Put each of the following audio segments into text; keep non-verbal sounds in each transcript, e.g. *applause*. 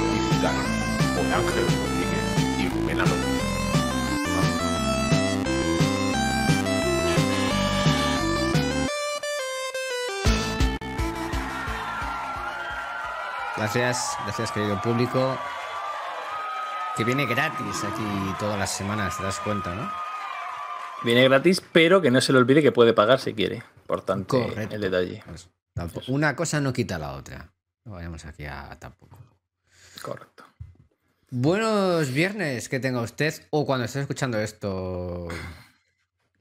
Digital con Ángel Rodríguez y Rubén Alonso. Gracias, gracias querido público. Que viene gratis aquí todas las semanas, te das cuenta, ¿no? Viene gratis, pero que no se le olvide que puede pagar si quiere. Importante Correcto. el detalle. Pues, tampoco- una cosa no quita la otra. No vayamos aquí a tampoco. Correcto. Buenos viernes que tenga usted o cuando esté escuchando esto.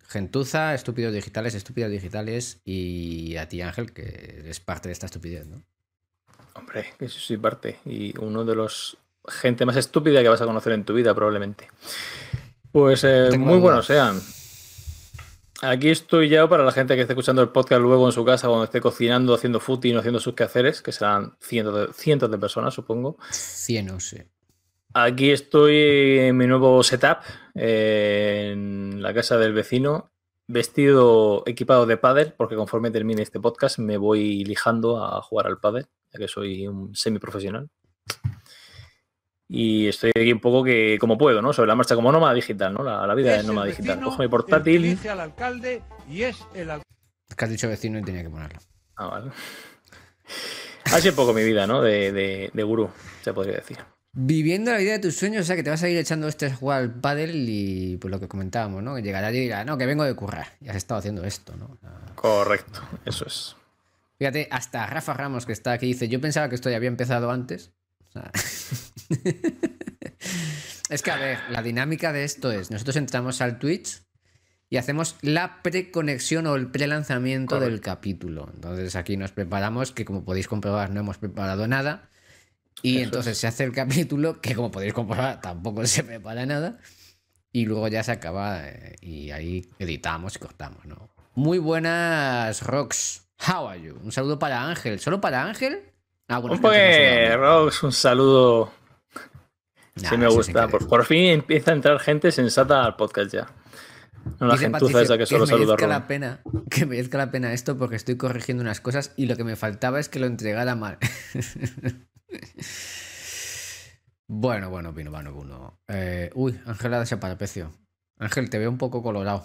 Gentuza, estúpidos digitales, estúpidos digitales y a ti Ángel, que eres parte de esta estupidez, ¿no? Hombre, que sí soy parte. Y uno de los gente más estúpida que vas a conocer en tu vida, probablemente. Pues eh, muy buenos sean. Aquí estoy ya para la gente que esté escuchando el podcast luego en su casa cuando esté cocinando, haciendo footing haciendo sus quehaceres, que serán cientos de, cientos de personas, supongo. Cien, no sé. Aquí estoy en mi nuevo setup, eh, en la casa del vecino, vestido, equipado de pádel, porque conforme termine este podcast me voy lijando a jugar al pádel, ya que soy un semiprofesional. Y estoy aquí un poco que como puedo, ¿no? Sobre la marcha como nómada digital, ¿no? La, la vida Es de nómada digital. Cojo mi portátil. elige al alcalde y es el Es que has dicho vecino y tenía que ponerlo. Ah, vale. Así un poco mi vida, ¿no? De, de, de gurú, se podría decir. Viviendo la vida de tus sueños, o sea que te vas a ir echando este jugar al pádel y pues lo que comentábamos, ¿no? Que llegará y dirá, no, que vengo de currar. Y has estado haciendo esto, ¿no? Correcto, eso es. Fíjate, hasta Rafa Ramos que está aquí dice, yo pensaba que esto ya había empezado antes. *laughs* Es que a ver, la dinámica de esto es, nosotros entramos al Twitch y hacemos la preconexión o el prelanzamiento del capítulo. Entonces aquí nos preparamos, que como podéis comprobar no hemos preparado nada. Y Eso entonces se hace el capítulo, que como podéis comprobar tampoco se prepara nada. Y luego ya se acaba eh, y ahí editamos y cortamos, ¿no? Muy buenas, Rox. How are you? Un saludo para Ángel. ¿Solo para Ángel? Ah, bueno, Un poco. Rox, un saludo. Nah, sí, me gusta. Por, por fin empieza a entrar gente sensata al podcast ya. No la Dice gentuza Patricio esa que solo saluda a merezca la pena, que merezca la pena esto porque estoy corrigiendo unas cosas y lo que me faltaba es que lo entregara mal. *laughs* bueno, bueno, vino, bueno, bueno. Eh, uy, Ángel ha desaparecido. Ángel, te veo un poco colorado.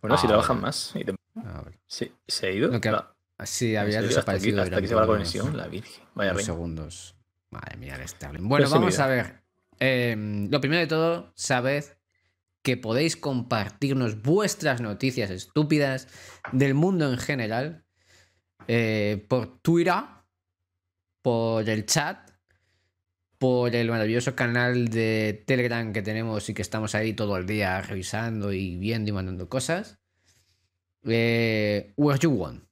Bueno, si Ah, trabajan vale. más. y te- A ver. Sí, ¿Se ha ido? Lo que- La- Sí, ¿en había serio? Hasta aquí, desaparecido. hasta aquí se va la conexión, la virgen. Vaya unos segundos. Madre mía, el Starlink. Bueno, Pues vamos a ver. Eh, lo primero de todo, sabed que podéis compartirnos vuestras noticias estúpidas del mundo en general eh, por Twitter, por el chat, por el maravilloso canal de Telegram que tenemos y que estamos ahí todo el día revisando y viendo y mandando cosas. Eh, where you want,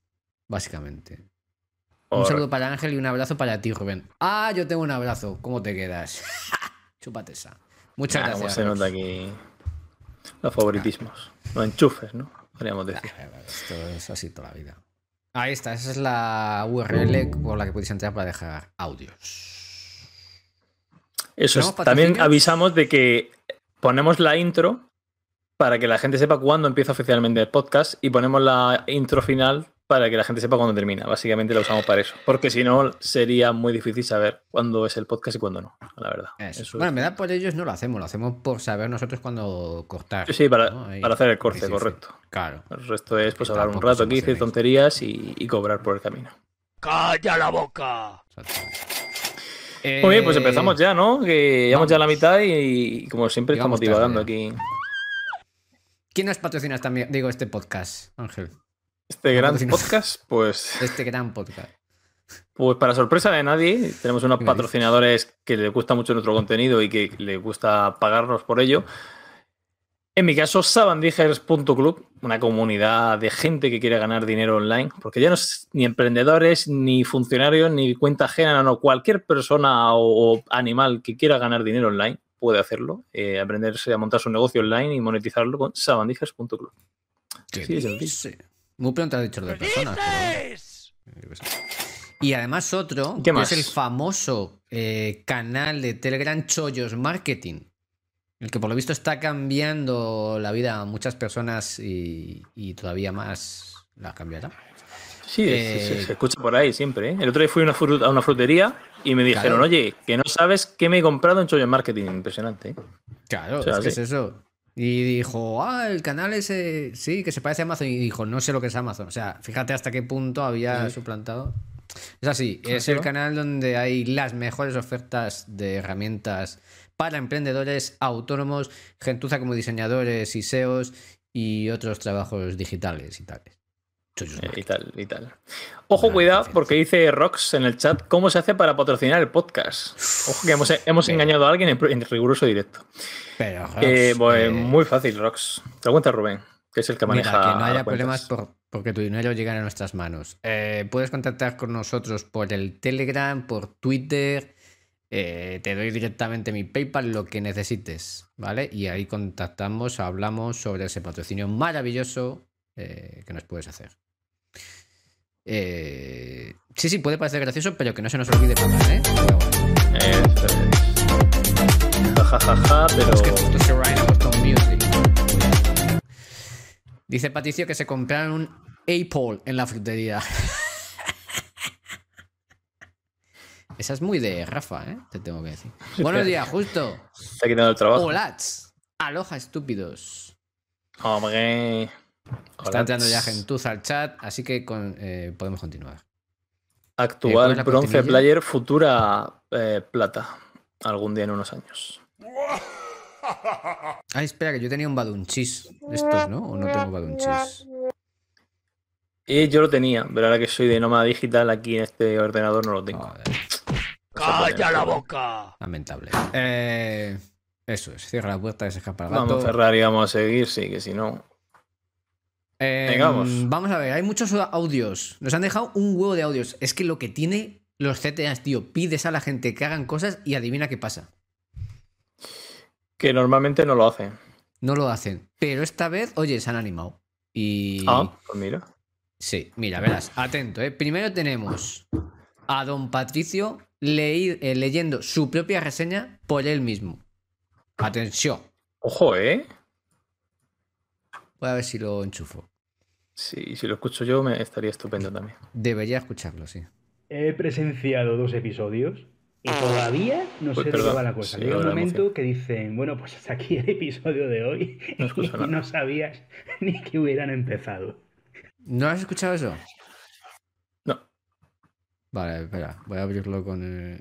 básicamente. Un saludo para Ángel y un abrazo para ti, Rubén. Ah, yo tengo un abrazo. ¿Cómo te quedas? *laughs* Chúpate esa. Muchas Ah, gracias. se nota aquí los favoritismos. Los enchufes, ¿no? Podríamos decir. Esto es así toda la vida. Ahí está, esa es la URL por la que podéis entrar para dejar audios. Eso es. ¿Tenemos También avisamos de que ponemos la intro para que la gente sepa cuándo empieza oficialmente el podcast y ponemos la intro final para que la gente sepa cuándo termina. Básicamente la usamos para eso. Porque si no, sería muy difícil saber cuándo es el podcast y cuándo no, la verdad. Eso. Eso bueno, en verdad por ellos no lo hacemos, lo hacemos por saber nosotros cuándo cortar. Sí, sí, para, para hacer el corte, Sí, sí, sí. correcto. Claro. El resto es pues hablar un rato aquí, decir tonterías y, y cobrar por el camino. ¡Calla la boca! Muy bien, pues Eh, empezamos ya, ¿no? Que llevamos ya la vamos. mitad y, y como siempre Llegamos estamos divagando aquí. ¿Quién nos patrocina también? Digo, este podcast, Ángel. Este gran podcast, pues, Este gran podcast. pues para sorpresa de nadie, tenemos unos ¿Qué me patrocinadores que les gusta mucho nuestro contenido y que les gusta pagarnos por ello. En mi caso, sabandijers.club, una comunidad de gente que quiere ganar dinero online, porque ya no es ni emprendedores, ni funcionarios, ni cuenta ajena, no, no, cualquier persona o, o animal que quiera ganar dinero online puede hacerlo, eh, aprenderse a montar su negocio online y monetizarlo con sabandijers.club. ¿Qué Sí, dice? Muy pronto ha dicho lo de personas. Y además otro, ¿Qué que más? es el famoso eh, canal de Telegram Chollos Marketing, el que por lo visto está cambiando la vida a muchas personas y, y todavía más la cambiará. Sí, Eh, se, se- se escucha por ahí siempre. ¿eh? El otro día fui a una, fru- a una frutería y me dijeron, Claro. oye, que no sabes qué me he comprado en Chollo Marketing. Impresionante. ¿eh? Claro, O sea, es que es eso. Y dijo, ah, el canal ese, sí, que se parece a Amazon. Y dijo, no sé lo que es Amazon. O sea, fíjate hasta qué punto había suplantado. Es así, es el canal donde hay las mejores ofertas de herramientas para emprendedores, autónomos, gentuza como diseñadores y SEOs y otros trabajos digitales y tales. Eh, y tal, y tal. Ojo, cuidado, porque dice Rox en el chat cómo se hace para patrocinar el podcast. Ojo que hemos, hemos engañado a alguien en, en riguroso directo. Pero, Eh, pues, eh, muy fácil, Rox. Te lo cuenta Rubén, que es el que maneja. Mira, que no haya problemas por- porque tu dinero llegue a nuestras manos. Eh, puedes contactar con nosotros por el Telegram, por Twitter. eh, te doy directamente mi PayPal, lo que necesites, ¿vale? Y ahí contactamos, hablamos sobre ese patrocinio maravilloso eh, que nos puedes hacer. Eh, sí, sí, puede parecer gracioso, pero que no se nos olvide pagar, ¿eh? Pero bueno, Eso es. Ja, ja, ja, ja, pero. es que justo Serain ha puesto un music. Dice Patricio que se compraron un Apple en la frutería. *laughs* Esa es muy de Rafa, ¿eh? Te tengo que decir. Buenos días, justo. Está quitando el trabajo. Holats. Aloha, estúpidos. Hombre. Está Hola. entrando ya gentuza al chat, así que con- eh, podemos continuar. Eh, ¿cuál Actual la bronce cortinilla? player, futura eh, plata. Algún día en unos años. *laughs* Ay, espera, que yo tenía un badunchis. Estos, ¿no? ¿O no tengo badunchis? Y yo lo tenía, pero ahora que soy de nómada digital aquí en este ordenador no lo tengo. Joder, ¡Calla la boca! lamentable. Eh, eso es, cierra la puerta que se escapa el Vamos gato. a cerrar y vamos a seguir, sí, que si no. Eh, Venga, vamos. Vamos a ver, hay muchos audios. Nos han dejado un huevo de audios. Es que lo que tiene los CTAs, tío, pides a la gente que hagan cosas y adivina qué pasa. Que normalmente no lo hacen. No lo hacen. Pero esta vez, oye, se han animado. Y. Ah, pues mira. Sí, mira, verás, atento, ¿eh? Primero tenemos a don Patricio leí- eh, leyendo su propia reseña por él mismo. Atención. Ojo, ¿eh? Voy a ver si lo enchufo. Sí, si lo escucho yo me estaría estupendo también. Debería escucharlo, sí. He presenciado dos episodios y todavía no Pues sé de qué perdón, va la cosa. sí, Llega un momento emoción. que dicen, bueno, pues hasta aquí el episodio de hoy No *laughs* y nada. no sabías *laughs* ni que hubieran empezado. ¿No has escuchado eso? No. Vale, espera, voy a abrirlo con el...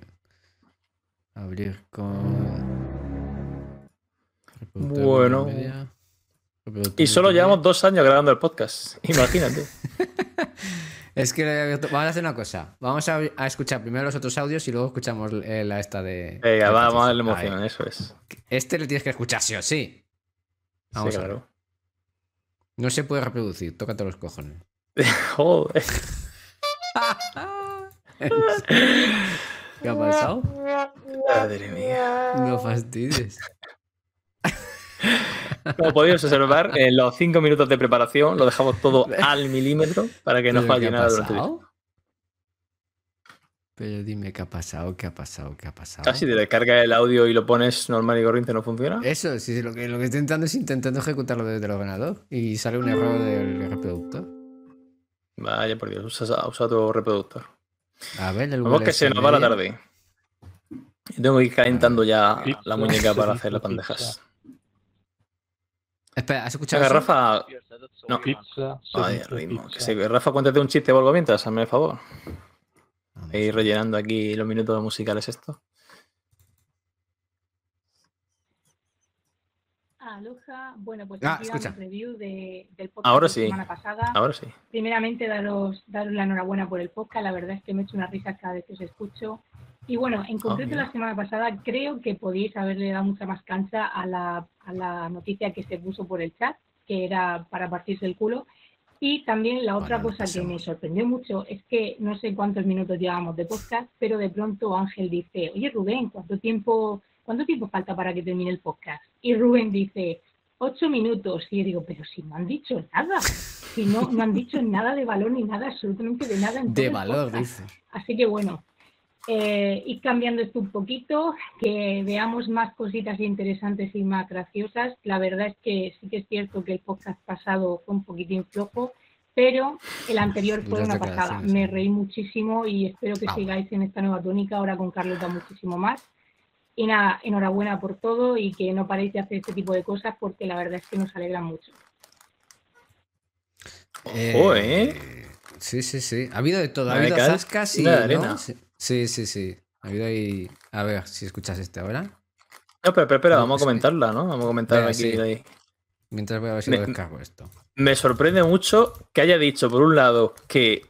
Abrir con... Bueno. Y solo llevamos dos años grabando el podcast. *laughs* Imagínate. *laughs* Es que vamos a hacer una cosa. Vamos a, a escuchar primero los otros audios y luego escuchamos eh, la esta de. Venga, de vamos a darle emoción, Ahí. eso es. Este le tienes que escuchar sí o sí. Vamos sí, a ver. claro. No se puede reproducir, tócate los cojones. *laughs* Joder. ¿Qué ha pasado? Madre mía. No fastidies. Como podéis observar, en los cinco minutos de preparación lo dejamos todo *laughs* al milímetro para que no ¿Pero falle qué ha nada durante el pasado? Pero dime qué ha pasado, qué ha pasado, qué ha pasado. Casi te descargas el audio y lo pones normal y corriente, ¿no funciona? Eso, sí, sí, lo que, lo que estoy intentando es intentando ejecutarlo desde el ordenador y sale un error del reproductor. Vaya por Dios, usa, usa tu reproductor. A ver, el Vamos que se nos va la tarde. Tengo que ir calentando ya la muñeca para *laughs* hacer las bandejas. Espera, ¿has escuchado Venga, eso? Rafa. No. Pizza. Ay, ritmo. Que se- Rafa, cuéntate un chiste o algo mientras, hazme el favor. Ir rellenando aquí los minutos musicales esto. Aloha, bueno, pues Ah, aquí damos review de- del podcast Ahora de sí. la semana pasada. Ahora sí. Primeramente, daros, daros la enhorabuena por el podcast. La verdad es que me he hecho una risa cada vez que os escucho. Y bueno, en concreto mira. la semana pasada creo que podíais haberle dado mucha más cancha a la, a la noticia que se puso por el chat, que era para partirse el culo. Y también la otra Bueno, cosa que me sorprendió mucho es que no sé cuántos minutos llevamos de podcast, pero de pronto Ángel dice, oye Rubén, ¿cuánto tiempo, cuánto tiempo falta para que termine el podcast? Y Rubén dice, ocho minutos. Y yo digo, pero si no han dicho nada, si no, no han dicho nada de valor ni nada, absolutamente de nada. en De valor, dice. Así que bueno, eh, ir cambiando esto un poquito, que veamos más cositas interesantes y más graciosas. La verdad es que sí que es cierto que el podcast pasado fue un poquitín flojo, Pero el anterior fue una pasada. Me ¿eh? reí muchísimo y espero que Ah, sigáis en esta nueva tónica, ahora con Carlota muchísimo más. Y nada, enhorabuena por todo y que no paréis de hacer este tipo de cosas porque la verdad es que nos alegran mucho. Ojo, ¿eh? Sí, sí, sí. Ha habido de todo. Ha habido zascas y. sí, sí, sí. Ahí. A ver si escuchas este ahora. No, pero, pero espera, No, vamos a comentarla, ¿no? Vamos a comentar Venga, aquí. sí. ahí. Mientras voy a ver si Me- lo descargo esto. Me sorprende mucho que haya dicho, por un lado, que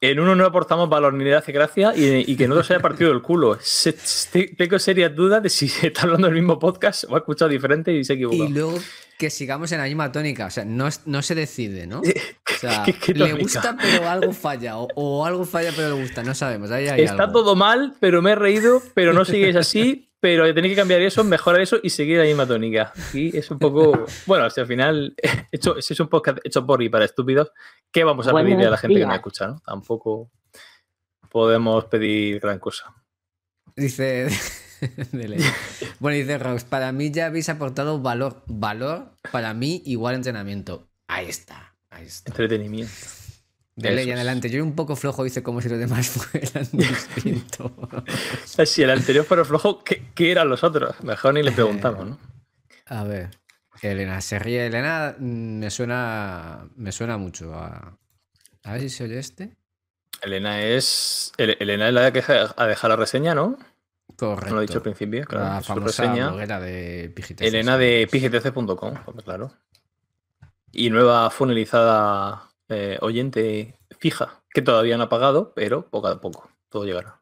en uno no aportamos valor ni le hace gracia y, y que en otro se haya partido el culo. Se- se- tengo serias dudas de si está hablando del mismo podcast o ha escuchado diferente y se ha equivocado. Y luego que sigamos en la misma tónica. O sea, no, no se decide, ¿no? *laughs* O sea, ¿Qué- qué le gusta, pero algo falla. O, o algo falla, pero le gusta. No sabemos. Ahí hay Está algo. todo mal, pero me he reído, pero no sigues así, pero tenéis que cambiar eso, mejorar eso y seguir la misma tónica. Y es un poco. *laughs* Bueno, si al final, *laughs* hecho, si es un podcast hecho por y para estúpidos, ¿qué vamos a Buenos pedirle a la gente que nos días. escucha? ¿no? Tampoco podemos pedir gran cosa. Dice. *laughs* bueno, dice Rox, para mí ya habéis aportado valor. Valor, para mí, igual entrenamiento. Ahí está. Ahí está. Entretenimiento. De ley adelante. Yo un poco flojo dice como si los demás *laughs* fueran *laughs* distintos. Si el anterior fuera flojo, ¿qué, qué eran los otros? Mejor ni le preguntamos, ¿no? A ver. Elena, se ríe Elena. mm, Me suena. Me suena mucho a. A ver si se oye este. Elena es. El- Elena es la que ha dejado la reseña, ¿no? Correcto. No lo he dicho al principio, claro. la su famosa reseña. de PGTC. Elena de pigtc.com, pues claro. Y nueva funnelizada eh, oyente fija, que todavía no ha pagado, pero poco a poco, todo llegará.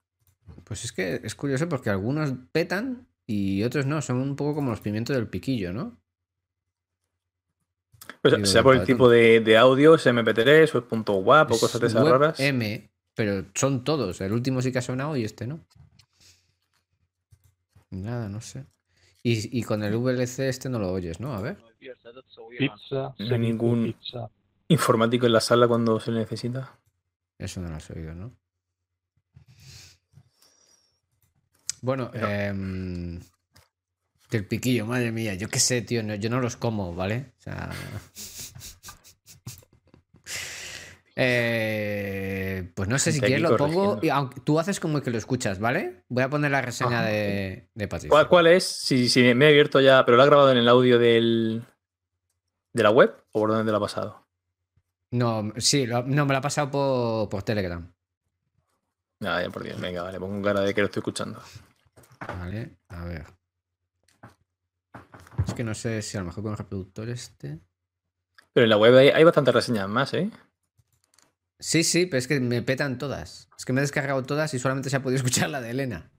Pues es que es curioso porque algunos petan y otros no. Son un poco como los pimientos del piquillo, ¿no? Pues, Digo, sea por el tipo de, de audio, es MP3 o es punto WAP o cosas de esas web raras. M, pero son todos. El último sí que ha sonado y este no. Nada, no sé. Y, y con el VLC este no lo oyes, ¿no? A ver. Pizza, No hay ningún- pizza. Informático en la sala cuando se le necesita. Eso no lo has oído, ¿no? Bueno, em, del piquillo, madre mía. Yo qué sé, tío. no- yo no los como, ¿vale? O sea. *laughs* Eh, pues no sé si quieres lo pongo. corrigiendo. Y aunque tú haces como que lo escuchas, ¿vale? Voy a poner la reseña Ajá. de, de Patricio. ¿Cuál, cuál es? Si, si me he abierto ya, pero lo ha grabado en el audio del, de la web o por dónde te lo ha pasado. No, sí, lo- no, me lo ha pasado por, por Telegram. Ah, ya por Dios, venga, vale, pongo cara de que lo estoy escuchando. Vale, a ver. Es que no sé si a lo mejor con el reproductor este. Pero en la web hay, hay bastantes reseñas más, ¿eh? Sí, sí, pero es que me petan todas. Es que me he descargado todas y solamente se ha podido *laughs* escuchar la de Elena.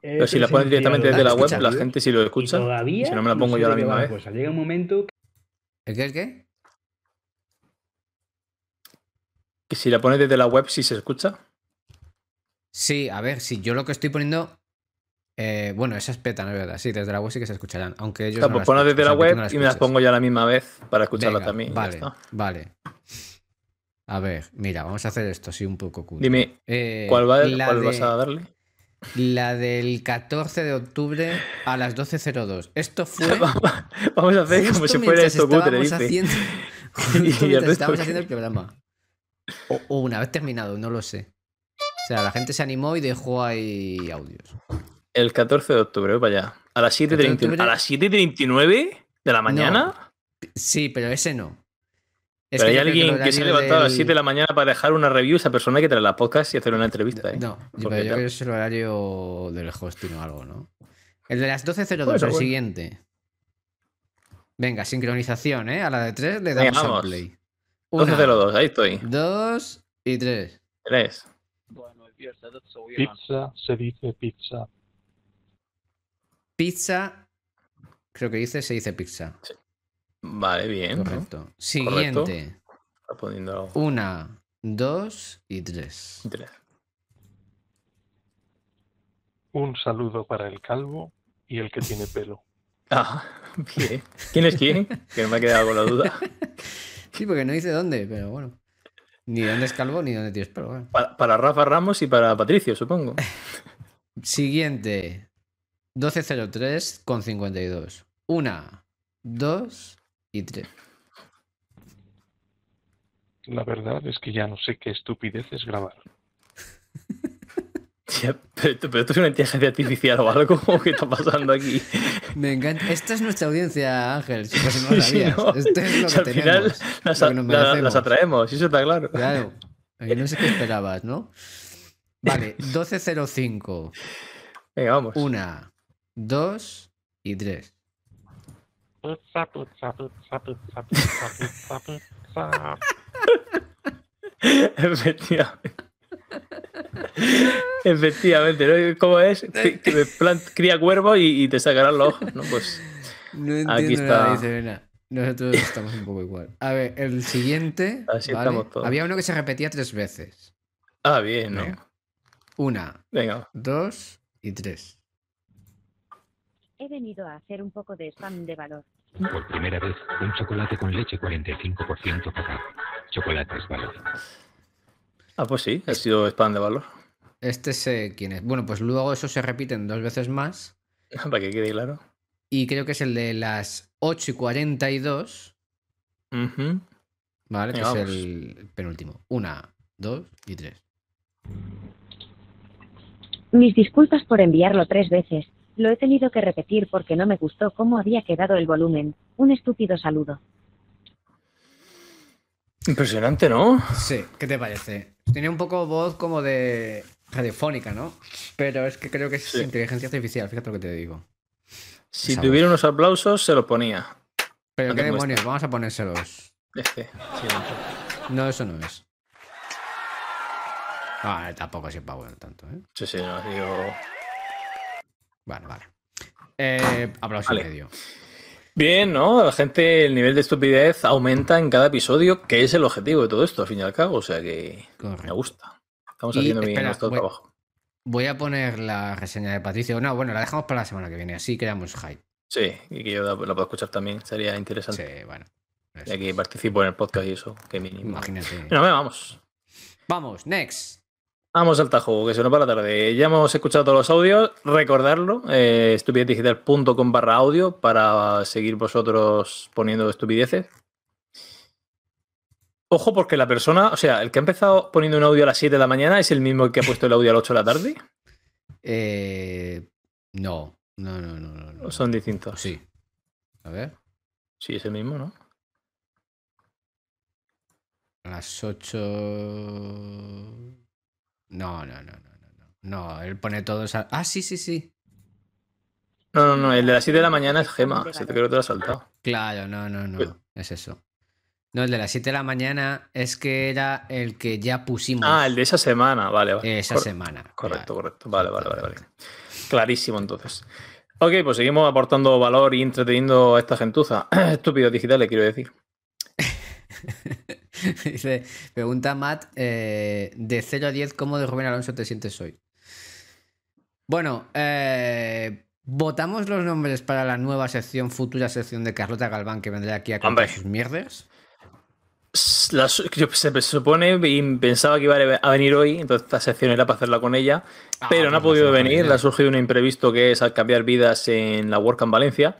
Pero si la pones directamente desde la web, la gente si lo y escucha. todavía si no me la pongo sé yo a la misma vez. cosa. Llega un momento ¿El qué? ¿El qué? Que si la pones desde la web, sí se escucha. Sí, a ver, si yo lo que estoy poniendo. eh, bueno, esas petan, es verdad. Sí, desde la web sí que se escucharán. Aunque ellos. No pues las ponlas desde la o sea, web no y me las pongo yo a la misma vez para escucharla Venga, también. y ya Vale, vale. A ver, mira, vamos a hacer esto así un poco cool. Dime, Eh, ¿cuál, va, la cuál de- vas a darle? La del 14 de octubre a las 12.02. Esto fue. *laughs* Vamos a hacer como si fuera esto cutre, dice. haciendo, *laughs* Y justo el resto estábamos haciendo el programa. O, o una vez terminado, no lo sé. O sea, la gente se animó y dejó ahí audios. El 14 de octubre, voy para allá. A las 7.39 14 de octubre- ¿A las 7.39 de la mañana? Sí, pero ese no. Es Pero hay alguien que se ha levantado a las del- 7 de la mañana para dejar una review. Esa persona hay que traer la podcast y hacer una entrevista. ¿eh? No, yo creo que es el horario del hosting o algo, ¿no? El de las 12.02, Bueno, el bueno. siguiente. Venga, sincronización, ¿eh? A la de 3 le Venga, damos al vamos. play. Una, 12.02, ahí estoy. dos y tres. 3. pizza, se dice pizza. Pizza. Creo que dice, se dice pizza. Vale, bien. ¿no? Correcto. Siguiente. Está poniendo Una, dos y tres. 3. Un saludo para el calvo y el que tiene pelo. *laughs* Ah, bien. ¿Quién es quién? Que no me ha quedado con la duda. *laughs* Sí, porque no dice dónde, pero bueno. Ni dónde es calvo ni dónde tienes pelo. bueno. Pa- Para Rafa Ramos y para Patricio, supongo. *laughs* Siguiente. 1203 con 52. Una, dos y tres. La verdad es que ya no sé qué estupidez es grabar. Pero, pero esto es una inteligencia artificial o algo. ¿o ¿Qué está pasando aquí? Me encanta. Esta es nuestra audiencia, Ángel. Si no lo Sí, sabías. ¿no? Esto es lo que al final tenemos. las, lo que nos la- las merecemos. atraemos, eso está claro. Claro. Aquí no sé qué esperabas, ¿no? Vale, *laughs* 12.05. Venga, vamos. Una, dos y tres. Pizza, pizza, pizza, pizza, pizza, pizza, pizza. *laughs* Efectivamente. *laughs* Efectivamente, ¿no? ¿Cómo es? Plant- cría cuervos y, y te sacarán los ojos, ¿no? Pues No Aquí entiendo nada, está. dice Elena. Nosotros estamos un poco igual. A ver, el siguiente. Así ¿vale? estamos todos. Había uno que se repetía tres veces. Ah, bien, ¿no? Venga. Una, Venga. dos y tres. He venido a hacer un poco de spam de valor. Por primera vez, un chocolate con leche 45% cacao. Chocolates valor. Ah, pues sí, ha sido spam de valor. Este sé quién es. Bueno, pues luego eso se repiten dos veces más. *laughs* Para que quede claro. Y creo que es el de las 8 y 42. Ujú. ¿Vale? Que Venga, es el penúltimo. Una, dos y tres. Mis disculpas por enviarlo tres veces. Lo he tenido que repetir porque no me gustó cómo había quedado el volumen. Un estúpido saludo. Impresionante, ¿no? Sí, ¿qué te parece? Tiene un poco voz como de radiofónica, ¿no? Pero es que creo que es Sí. inteligencia artificial, fíjate lo que te digo. Si tuviera unos aplausos, se los ponía. Pero No qué demonios, vamos a ponérselos. Este. No, eso no es. Ah, tampoco es bueno tanto, ¿eh? sí, sí, no, digo... Bueno, vale. Eh, aplauso Vale. medio. Bien, ¿no? La gente, el nivel de estupidez aumenta en cada episodio, que es el objetivo de todo esto, al fin y al cabo. O sea que me gusta. Estamos Y, haciendo bien espera, nuestro voy- trabajo. Voy a poner la reseña de Patricio. No, bueno, la dejamos para la semana que viene, así creamos hype. Sí, y que yo la, la puedo escuchar también, sería interesante. Sí, bueno. Ya que participo en el podcast y eso, que mínimo. Imagínate. Bueno, vamos. Vamos, next. Vamos al tajo, que se nos va la tarde. Ya hemos escuchado todos los audios. Recordarlo, eh, estupidezdigital.com barra audio para seguir vosotros poniendo estupideces. Ojo, porque la persona, o sea, el que ha empezado poniendo un audio a las 7 de la mañana es el mismo que ha puesto el audio a las 8 de la tarde. Eh, no, no, no, no, no, no. ¿O son distintos? Sí. A ver. Sí, es el mismo, ¿no? A las 8. No, no, no, no, no. No, No, él pone todos. a- Ah, sí, sí, sí. No, no, no, el de las 7 de la mañana es Gema. Se te creo que te lo has saltado. Claro, no, no, Pues- no. Es eso. No, el de las 7 de la mañana es que era el que ya pusimos Ah, el de esa semana, vale, vale. esa Cor- semana. Correcto, Claro. correcto. Vale, vale, vale, vale. Clarísimo, entonces. Ok, pues seguimos aportando valor y entreteniendo a esta gentuza. *clears throat* Estúpidos digitales, quiero decir. *laughs* *laughs* Dice, pregunta Matt, eh, de 0 a 10, ¿cómo de Rubén Alonso te sientes hoy? Bueno, eh, votamos los nombres para la nueva sección, futura sección de Carlota Galván, que vendrá aquí a contar Hombre. sus mierdas. Yo- se supone y pensaba que iba a venir hoy, entonces esta sección era para hacerla con ella, Ah, pero no ha pues podido venir, le ha surgido un imprevisto que es al cambiar vidas en la WordCamp Valencia.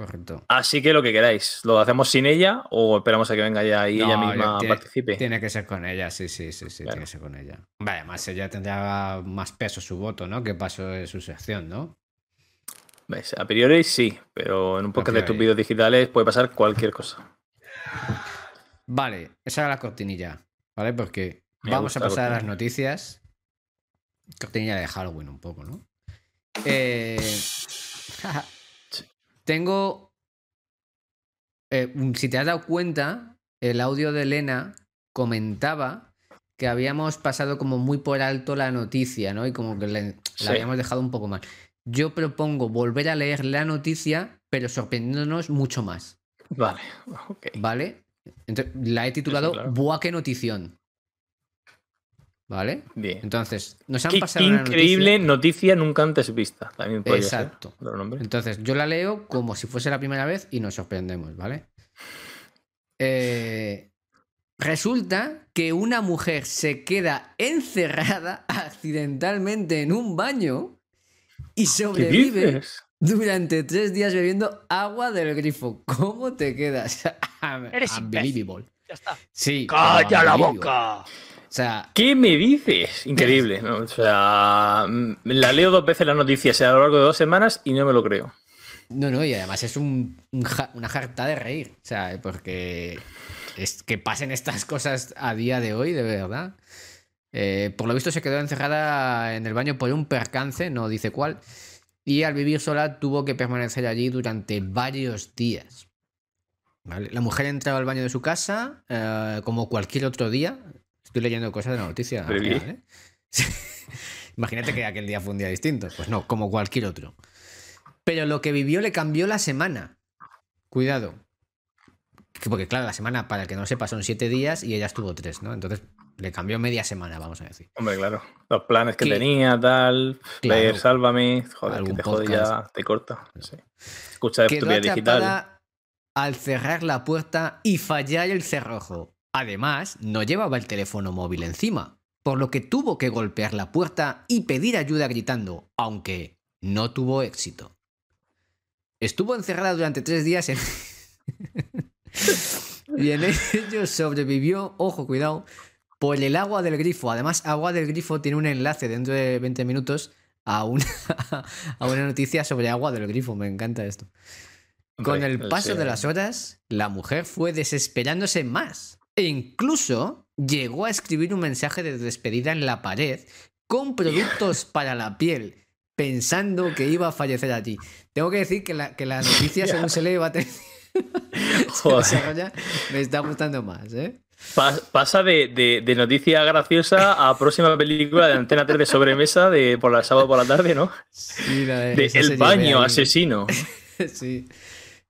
Correcto. Así que lo que queráis, ¿lo hacemos sin ella o esperamos a que venga ya y No, ella misma tiene- participe? Tiene que ser con ella, sí, sí, sí, sí, Claro. tiene que ser con ella. Vale, además ella tendrá más peso su voto, ¿no? Que paso de su sección, ¿no? ¿Ves? A priori sí, pero en un podcast de priori. estúpidos digitales puede pasar cualquier cosa. Vale, esa era la cortinilla, ¿vale? Porque Me vamos a la pasar a las noticias. Cortinilla de Halloween un poco, ¿no? Eh, *laughs* Tengo... eh, si te has dado cuenta, el audio de Elena comentaba que habíamos pasado como muy por alto la noticia, ¿no? Y como que le- Sí. la habíamos dejado un poco mal. Yo propongo volver a leer la noticia, pero sorprendiéndonos mucho más. Vale, ok. ¿Vale? Entonces, la he titulado claro. Buah, qué notición. ¿Vale? Bien. Entonces, nos han Qué, pasado qué una increíble noticia. noticia nunca antes vista. También puede Exacto. ser. otro nombre. Entonces, yo la leo como si fuese la primera vez y nos sorprendemos, ¿vale? Eh, resulta que una mujer se queda encerrada *laughs* accidentalmente en un baño y ¿Qué sobrevive durante tres días bebiendo agua del grifo. ¿Cómo te quedas? *laughs* Eres Unbelievable. Ya está. Sí. ¡Calla la boca! O sea, ¿Qué me dices? Increíble. ¿no? O sea, mm, la leo dos veces la noticia a lo largo de dos semanas y no me lo creo. no, no, y además es un, un ja- una jarta de reír. O sea, porque es que pasen estas cosas a día de hoy, de verdad. Eh, por lo visto se quedó encerrada en el baño por un percance, no dice cuál. Y al vivir sola tuvo que permanecer allí durante varios días. ¿Vale? La mujer entraba al baño de su casa eh, como cualquier otro día. Estoy leyendo cosas de la noticia. ¿eh? *laughs* Imagínate que aquel día fue un día distinto. Pues no, como cualquier otro. Pero lo que vivió le cambió la semana. Cuidado. Que- Porque claro, la semana, para el que no sepa, son siete días y ella estuvo tres, ¿no? Entonces le cambió media semana, vamos a decir. Hombre, claro. Los planes que tenía, tal. Claro. Leer, sálvame. Joder, que te jode ya, te corta. Sí. Escucha de estupidez digital. al cerrar la puerta y fallar el cerrojo. Además, no llevaba el teléfono móvil encima, por lo que tuvo que golpear la puerta y pedir ayuda gritando, aunque no tuvo éxito. Estuvo encerrada durante tres días en... *laughs* y en ello sobrevivió, ojo, cuidado, por el agua del grifo. Además, agua del grifo tiene un enlace dentro de 20 minutos a una, a una noticia sobre agua del grifo. Me encanta esto. Con el paso de las horas, la mujer fue desesperándose más e incluso llegó a escribir un mensaje de despedida en la pared con productos *laughs* para la piel, pensando que iba a fallecer allí. Tengo que decir que la, que la noticia, según se lee, va a tener... *laughs* Joder. me está gustando más, ¿eh? Pa- Pasa de, de- de noticia graciosa a próxima película de Antena 3 de sobremesa de por la sábado por la tarde, ¿no? Sí, la de- El baño asesino. *laughs* Sí.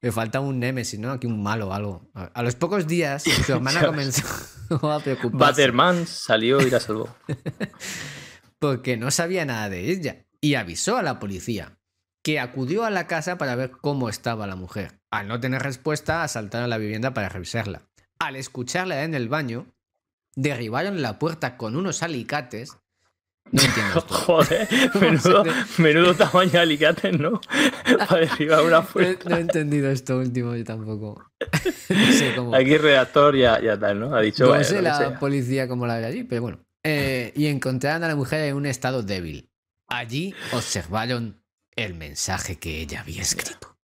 Me falta un Nemesis, ¿no? Aquí un malo o algo. A los pocos días, *laughs* su hermana comenzó a preocuparse Batterman salió y la salvó. *laughs* porque no sabía nada de ella y avisó a la policía, que acudió a la casa para ver cómo estaba la mujer. Al no tener respuesta, asaltaron la vivienda para revisarla. Al escucharla en el baño, derribaron la puerta con unos alicates. No entiendo esto. *laughs* Joder, *laughs* menudo, menudo tamaño de alicates, ¿no? *laughs* Para derribar una puerta. no he entendido esto último yo tampoco. No sé cómo. Aquí redactor ya, ya tal, ¿no? Ha dicho. No sé la sea. policía cómo la ve allí, pero bueno. Eh, y encontraron a la mujer en un estado débil. Allí observaron el mensaje que ella había escrito.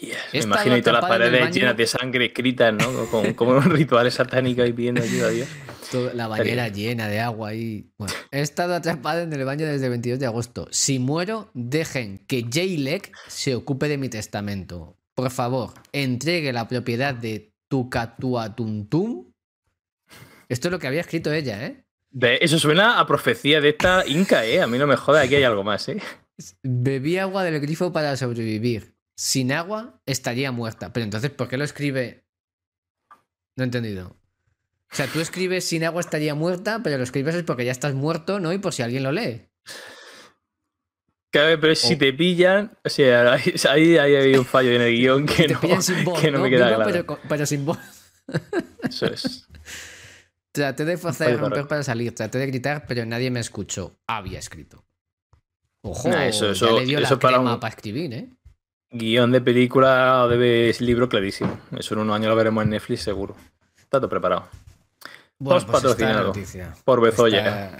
Yes, Me imagino y todas las paredes llenas de sangre escritas, ¿no? Como, como un ritual satánico y pidiendo ayuda a Dios. Todo- la bañera llena de agua y. Bueno, he estado atrapada en el baño desde el 22 de agosto. Si muero, dejen que J-Leg se ocupe de mi testamento. Por favor, entregue la propiedad de Tucatuatuntum. Esto es lo que había escrito ella, ¿eh? Eso suena a profecía de esta Inca, ¿eh? A mí no me joda, aquí hay algo más, ¿eh? Bebí agua del grifo para sobrevivir. Sin agua estaría muerta. Pero entonces, ¿por qué lo escribe? No he entendido. O sea, tú escribes sin agua estaría muerta, pero lo escribes es porque ya estás muerto, ¿no? Y por si alguien lo lee. Claro, pero si te pillan, o sea, *laughs* ahí, ahí, hay un fallo en el guion *laughs* que te no, sin *laughs* voz, que no ¿no? me queda Vivo, claro. pero, sin voz. Eso es. Traté de forzar y romper para salir. Traté de gritar, pero nadie me escuchó. Había escrito. Ojo, Nah, eso- ya eso- le dio eso la para crema un- para escribir, ¿eh? Guión de película o de libro clarísimo. Eso en unos años lo veremos en Netflix seguro. Está todo preparado. Bueno, pues patrocinado. noticia. Por Bezoya.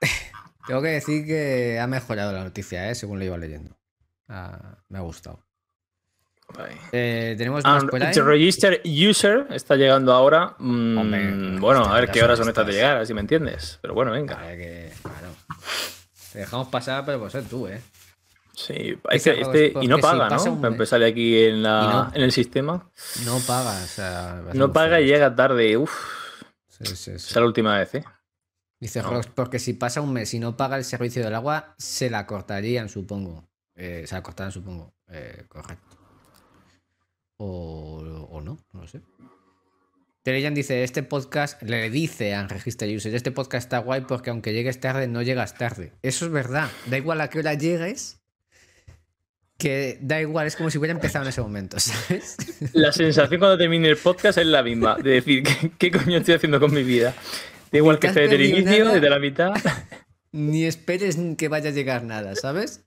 *laughs* Tengo que decir que ha mejorado la noticia, ¿eh? según lo iba leyendo. Ah, me ha gustado. Eh, Tenemos más por ahí. register user está llegando ahora. Mm, Hombre, bueno, a ver qué horas son estas de llegar, así me entiendes. Pero bueno, venga. Vale, que- claro. Te dejamos pasar, pero pues ser tú, ¿eh? Sí, este, este- y no si paga, ¿no? un Para empezar aquí en, la, Y no. en el sistema. No paga, o sea. No paga y llega tarde. Uf, Sí, sí, sí. esa es la última vez, ¿eh? Dice No. Rox, porque si pasa un mes y no paga el servicio del agua, se la cortarían, supongo. Eh, se la cortarán, supongo. Eh, correcto. O, o no, no lo sé. Telejan dice, este podcast, le dice a Register User, este podcast está guay porque aunque llegues tarde, no llegas tarde. Eso es verdad. Da igual a qué hora llegues, que da igual, es como si hubiera empezado en ese momento, ¿sabes? La sensación cuando termine el podcast es la misma. De decir, ¿qué, qué coño estoy haciendo con mi vida? Da igual que esté desde el inicio, nada. desde la mitad. Ni esperes que vaya a llegar nada, ¿sabes?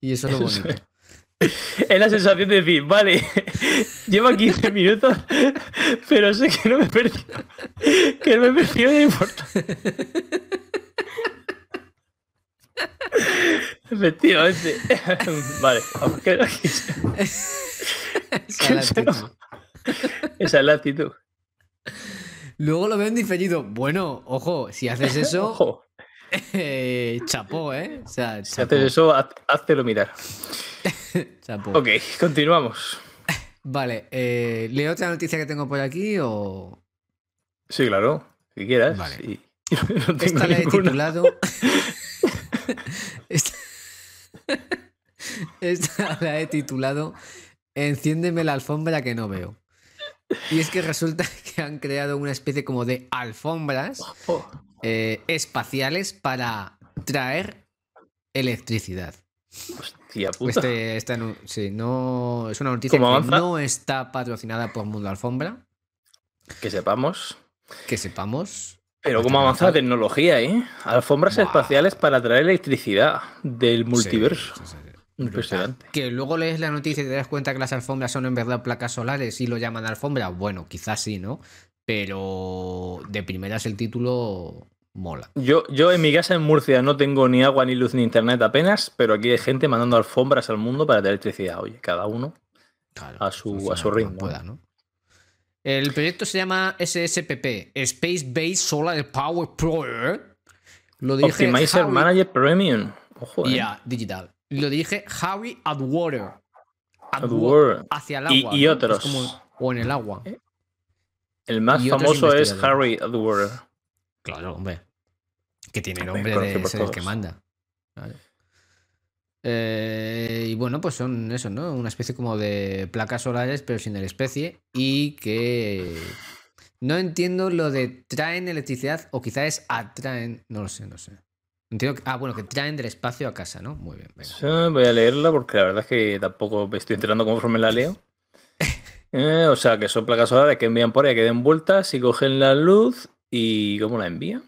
Y eso es lo Eso bonito. Es la sensación de decir, vale, lleva 15 minutos, pero sé que no me he perdido. Que no me he perdido de importante. *laughs* Efectivamente. *laughs* Vale, vamos, que Esa es la actitud. Esa es la actitud. Luego lo veo en diferido. Bueno, ojo, si haces *laughs* eso, Ojo, eh, chapó, ¿eh? O sea, si haces eso, haz- háztelo mirar. chapó. Ok, continuamos. Vale, eh, ¿leo otra noticia que tengo por aquí o...? Sí, claro, si quieras. Vale. No Esta la he titulado. Esta... *laughs* Esta la he titulado Enciéndeme la alfombra que no veo. Y es que resulta *laughs* que han creado una especie como de alfombras Oh, eh, espaciales para traer electricidad. hostia puta. Este, sí, no, es una noticia que no está patrocinada por Mundo Alfombra, Que sepamos. que sepamos. Pero Bastante cómo avanza la tecnología, ¿eh? Alfombras espaciales para traer electricidad del multiverso. sí, sí, sí. Impresionante. Que luego lees la noticia y te das cuenta que las alfombras son en verdad placas solares y lo llaman alfombra. Bueno, quizás sí, ¿no? Pero de primeras el título mola. Yo, yo en mi casa en Murcia no tengo ni agua, ni luz, ni internet apenas, pero aquí hay gente mandando alfombras al mundo para traer electricidad. Oye, cada uno. Claro, A su- a su ritmo. pueda, ¿no? El proyecto se llama SSPP, Space Base Solar Power Project. Lo dirige Optimizer Manager Premium. Ojo, ¿eh? Ya, digital. Lo dirige Harry Adwater. Adware. Hacia el agua. y otros. Como- o en el agua. El más famoso es. Harry Adware. Claro, hombre. Que tiene nombre de ser el que manda. Vale. Eh, y bueno, pues son eso, ¿no? Una especie como de placas solares, pero sin el especie. Y que. No entiendo lo de traen electricidad o quizás es atraen. No lo sé, no sé. Entiendo que- ah, bueno, que traen del espacio a casa, ¿no? Muy bien. venga. Sí, voy a leerla porque la verdad es que tampoco me estoy enterando conforme la leo. *laughs* Eh, o sea, que son placas solares que envían por ahí, que den vueltas y cogen la luz y ¿cómo la envían?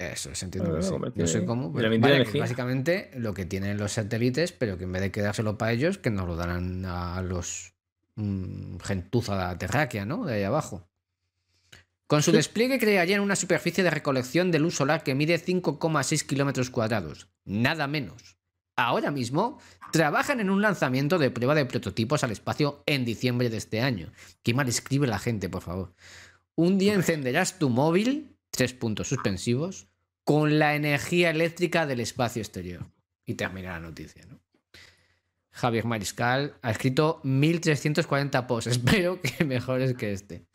Eso es, entiendo Ah, que sí. No sé cómo. pero vale, que básicamente lo que tienen los satélites, pero que en vez de quedárselo para ellos, que nos lo darán a los mm, gentuza terráquea, ¿no? De ahí abajo. Con su despliegue crearían una superficie de recolección de luz solar que mide 5,6 kilómetros cuadrados. Nada menos. Ahora mismo trabajan en un lanzamiento de prueba de prototipos al espacio en diciembre de este año. Qué mal escribe la gente, por favor. Un día encenderás tu móvil, tres puntos suspensivos, con la energía eléctrica del espacio exterior. Y termina la noticia, ¿no? Javier Mariscal ha escrito 1340 posts. *laughs* Espero que mejores que este. *laughs*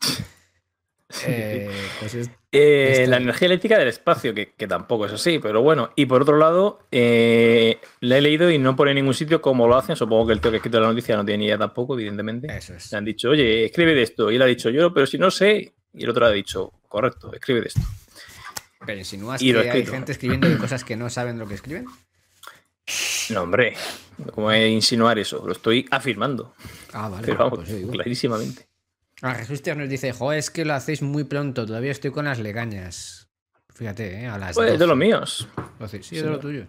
Eh, pues es- Eh, Este- La energía eléctrica del espacio, que, que tampoco es así, pero bueno. Y por otro lado, eh, la he leído y no pone en ningún sitio cómo lo hacen. Supongo que el tío que ha escrito la noticia no tiene ni idea tampoco, evidentemente. eso es. Le han dicho, oye, escribe de esto. Y él ha dicho, yo, pero si no sé. Y el otro ha dicho, correcto, escribe de esto. Pero insinúas Y que hay gente escribiendo de cosas que no saben lo que escriben. No, hombre, ¿cómo es insinuar eso? Lo estoy afirmando. Ah, vale. Pero vamos, pues clarísimamente. Ah, Jesús Tier nos dice, joder, es que lo hacéis muy pronto, todavía estoy con las legañas. Fíjate, ¿eh? a las Pues de 12. los míos. Sí, Sí, es de lo tuyo.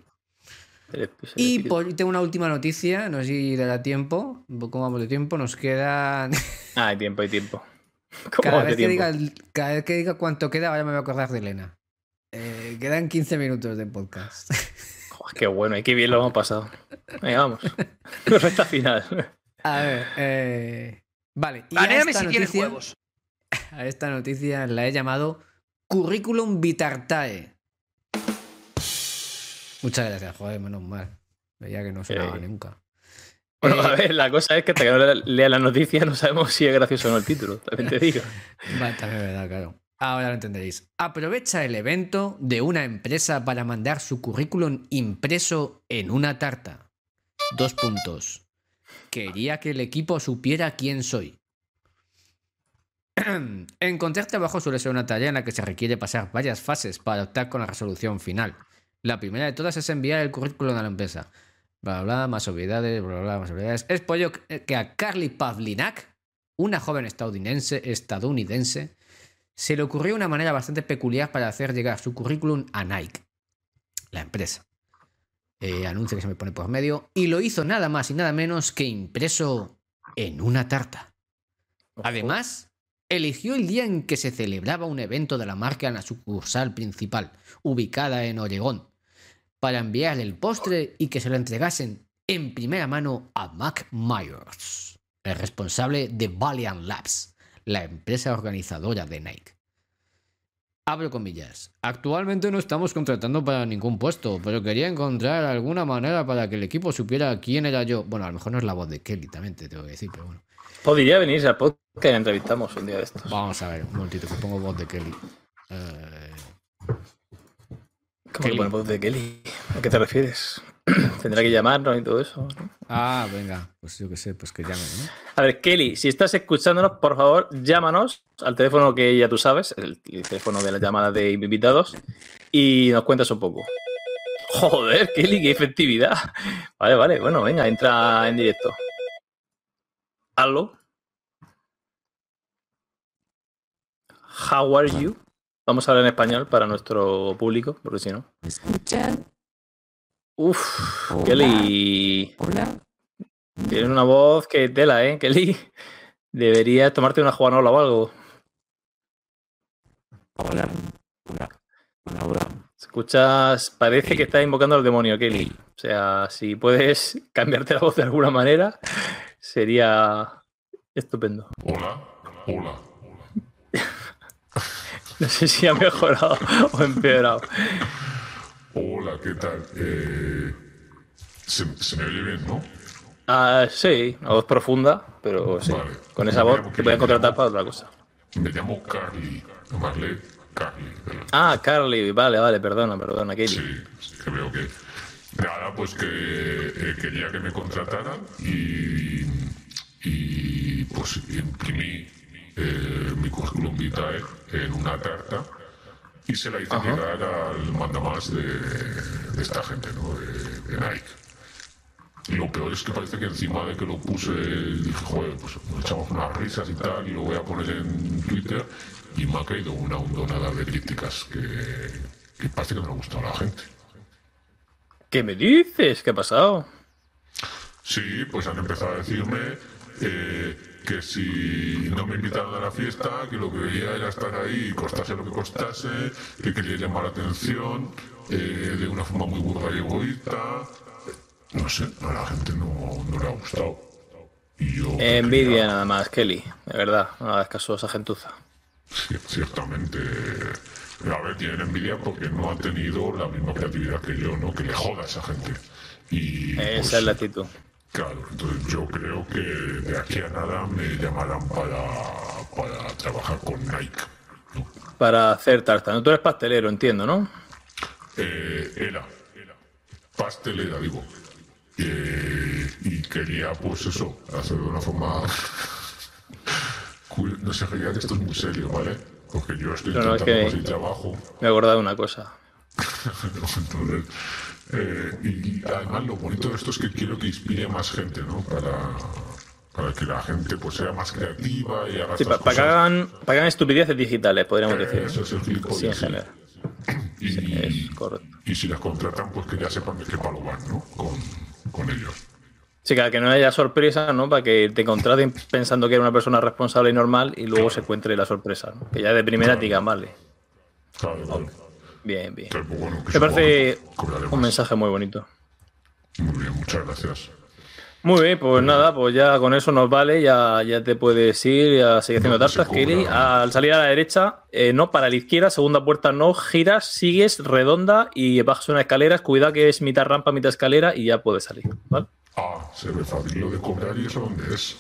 Se le- se le Y por, tengo una última noticia, no sé si dará tiempo. ¿Cómo vamos de tiempo? Nos quedan. Ah, hay tiempo, hay tiempo. *laughs* ¿Cómo Cada vez, que diga, cada vez que diga cuánto queda, ahora me voy a acordar de Elena. Eh, quedan 15 minutos de podcast. *laughs* Joder, qué bueno, y qué bien lo hemos pasado. Venga, vamos. *laughs* Recta final. A ver, eh, vale. Y a esta, si tienes noticia, huevos. *laughs* a esta noticia la he llamado Curriculum Vitartae. Muchas gracias, joder, menos mal. Veía que no sonaba Eh, nunca. Bueno, Eh, a ver, la cosa es que hasta que no le- lea la noticia no sabemos si es gracioso o no el título, también te digo. Vale, también es verdad, claro. Ahora lo entenderéis. Aprovecha el evento de una empresa para mandar su currículum impreso en una tarta. Dos puntos. Quería que el equipo supiera quién soy. *clears throat* Encontrar trabajo suele ser una tarea en la que se requiere pasar varias fases para optar con la resolución final. La primera de todas es enviar el currículum a la empresa. Bla, bla, bla, más obviedades, bla, bla, más obviedades. Es por ello que a Carly Pavlinak, una joven estadounidense, estadounidense, se le ocurrió una manera bastante peculiar para hacer llegar su currículum a Nike, la empresa. eh, anuncio que se me pone por medio. Y lo hizo nada más y nada menos que impreso en una tarta. Además, eligió el día en que se celebraba un evento de la marca en la sucursal principal, ubicada en Oregón, para enviarle el postre y que se lo entregasen en primera mano a Mac Myers, el responsable de Valiant Labs, la empresa organizadora de Nike. Abro comillas. Actualmente no estamos contratando para ningún puesto, pero quería encontrar alguna manera para que el equipo supiera quién era yo. Bueno, a lo mejor no es la voz de Kelly, también te tengo que decir, pero bueno. Podría venirse al podcast y entrevistamos un día de estos. Vamos a ver, un momentito, que pongo voz de Kelly. Eh, ¿Cómo Kelly. que pone voz de Kelly? ¿A qué te refieres? *clears throat* Tendrá que llamarnos y todo eso. ¿no? Ah, venga, pues yo qué sé, pues que llamen, ¿no? A ver, Kelly, si estás escuchándonos, por favor, llámanos al teléfono que ya tú sabes, el, el teléfono de la llamada de invitados, y nos cuentas un poco. Joder, Kelly, qué efectividad. Vale, vale, bueno, venga, entra en directo. Aló. How are you? Vamos a hablar en español para nuestro público, porque si no. Uf, Kelly. Tienes una voz que tela, ¿eh, *laughs* Kelly? Deberías tomarte una juanola o algo. Escuchas, parece que estás invocando al demonio, Kelly. O sea, si puedes *laughs* cambiarte la voz de alguna manera, sería estupendo. Hola, hola. *laughs* No sé si ha mejorado o empeorado. Hola, ¿qué tal? Eh, se, se me oye bien, ¿no? Ah, sí, una voz profunda, pero sí. Vale. Con esa voz te voy a contratar para otra cosa. Me llamo Carly. Llamarle Carly. ¿verdad? Ah, Carly, vale, vale, perdona, perdona, Kelly. Sí, sí, que veo que. Nada, pues que eh, quería que me contrataran y. Y pues imprimí eh, mi currículum vitae en una carta y se la hice llegar al mandamás de, de esta gente, ¿no? De, de Nike. Y lo peor es que parece que encima de que lo puse, dije, joder, pues nos echamos unas risas y tal, y lo voy a poner en Twitter, y me ha caído una hondonada de críticas que, que parece que no le ha gustado a la gente. ¿Qué me dices? ¿Qué ha pasado? Sí, pues han empezado a decirme eh, que si no me invitaron a la fiesta, que lo que quería era estar ahí, costase lo que costase, que quería llamar la atención eh, de una forma muy burda y egoísta. No sé, a la gente no, no le ha gustado. Y yo Envidia quería- nada más, Kelly. De verdad, no hagas caso a esa gentuza. Sí, ciertamente. A ver, tienen envidia porque no han tenido la misma creatividad que yo, ¿no? Que le joda a esa gente. Y. Esa pues, es la actitud. Claro, entonces yo creo que de aquí a nada me llamarán para, para trabajar con Nike. ¿no? Para hacer tarta. No, tú eres pastelero, entiendo, ¿no? Eh, era, pastelera, digo. Eh, y quería, pues eso, hacer de una forma. No sé, ya que esto es muy serio, ¿vale? Porque yo estoy No, no, es intentando que- trabajo. Me he acordado de una cosa. *laughs* Entonces, eh, y además lo bonito de esto es que quiero que inspire más gente, ¿no? Para, para que la gente pues sea más creativa y haga Sí, para que hagan, pa' que hagan estupideces digitales, podríamos Eh, decir. Eso es el Sí, en sí. general. Y, Es correcto. y si las contratan, pues que ya sepan de qué palo van, ¿no? Con, con ellos. Sí, que, que no haya sorpresa, ¿no? Para que te contraten pensando que eres una persona responsable y normal y luego se encuentre la sorpresa, ¿no? Que ya de primera te digan, vale. Claro, claro. Bien, bien. Bueno, Me parece un mensaje muy bonito. Muy bien, muchas gracias. Muy bien, pues nada, pues ya con eso nos vale, ya, ya te puedes ir a seguir haciendo ¿Dónde se tartas, Kelly. Al salir a la derecha, eh, no, para la izquierda, segunda puerta no, giras, sigues, redonda y bajas una escalera, cuidado que es mitad rampa, mitad escalera y ya puedes salir, ¿vale? Ah, se ve fácil lo de cobrar y eso dónde es.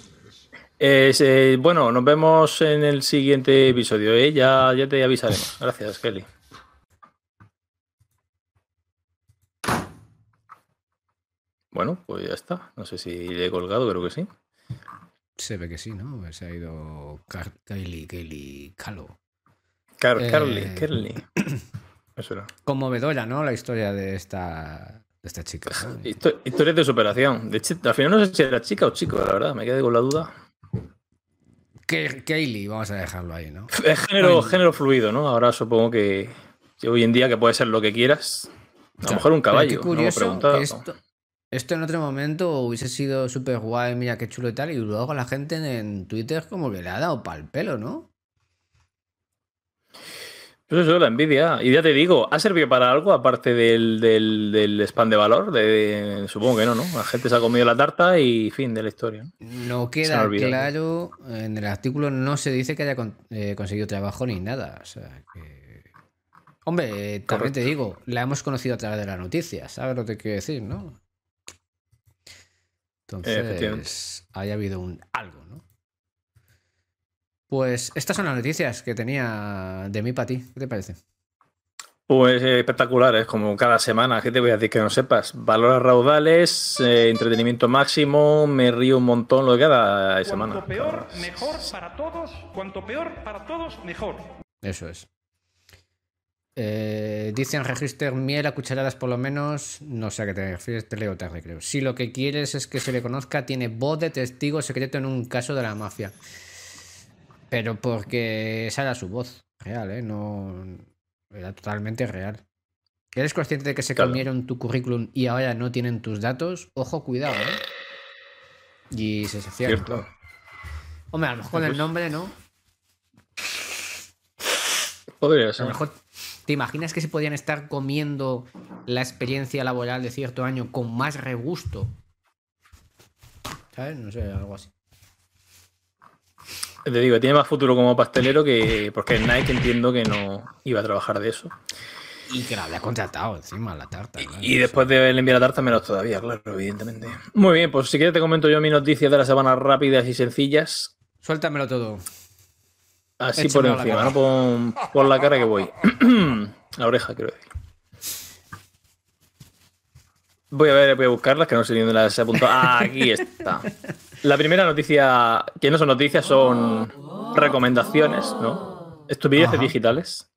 Es, eh, bueno, nos vemos en el siguiente episodio, ¿eh? Ya, ya te avisaremos. Gracias, Kelly. Bueno, pues ya está. No sé si le he colgado, creo que sí. Se ve que sí, ¿no? Se ha ido Kylie, Kylie, Calo. Car Eh, Carly, Carly. Eso era. Conmovedora, ¿no? La historia de esta, de esta chica. ¿no? *laughs* Histo- Historias de superación. De hecho, al final no sé si era chica o chico, la verdad. Me quedé con la duda. Kylie, vamos a dejarlo ahí, ¿no? *laughs* Es género, fluido, ¿no? Ahora supongo que, hoy en día que puede ser lo que quieras. A lo mejor un caballo. qué no curioso que esto, esto en otro momento hubiese sido súper guay, mira qué chulo y tal, y luego la gente en, Twitter como que le ha dado pal pelo, ¿no? Pues eso, la envidia. Y ya te digo, ¿ha servido para algo aparte del, del, del spam de valor? De, supongo que no, ¿no? La gente se ha comido la tarta y fin de la historia. No queda claro, en el artículo no se dice que haya con- eh, conseguido trabajo ni nada. O sea que... Hombre, eh, también te digo, la hemos conocido a través de las noticias, ¿sabes lo que quiero decir, no? Entonces, haya habido un algo, ¿no? Pues estas son las noticias que tenía de mí para ti. ¿Qué te parece? Pues eh, espectacular, es como cada semana. ¿Qué te voy a decir que no sepas? Valores raudales, eh, entretenimiento máximo, me río un montón lo de cada semana. Cuanto peor, mejor para todos. Cuanto peor para todos, mejor. Eso es. Eh, dicen Register miel a cucharadas por lo menos. No sé a qué te refieres, te leo tarde, creo. Si lo que quieres es que se le conozca, tiene voz de testigo secreto en un caso de la mafia. Pero porque esa era su voz real, ¿eh? No. Era totalmente real. ¿Eres consciente de que se Claro. comieron tu currículum y ahora no tienen tus datos? Ojo, cuidado, ¿eh? Y se. Cierto. Hombre, a lo mejor el nombre, ¿no? Podría A ser. lo mejor, ¿te imaginas que se podían estar comiendo la experiencia laboral de cierto año con más regusto? ¿Sabes? No sé, algo así. Te digo, tiene más futuro como pastelero que. Porque Nike entiendo que no iba a trabajar de eso. Y que la había contratado encima, la tarta. Y después de enviar la tarta, menos todavía, claro, evidentemente. Muy bien, pues si quieres te comento yo mis noticias de la semana rápidas y sencillas. Suéltamelo todo. Así por encima. ¿no? Pon la cara que voy. *clears throat* la oreja, quiero decir. Voy a ver, voy a buscarlas, que no sé ni dónde las he apuntado. Ah, aquí *laughs* está. La primera noticia, que no son noticias, son recomendaciones, ¿no? Estupideces Ajá. digitales.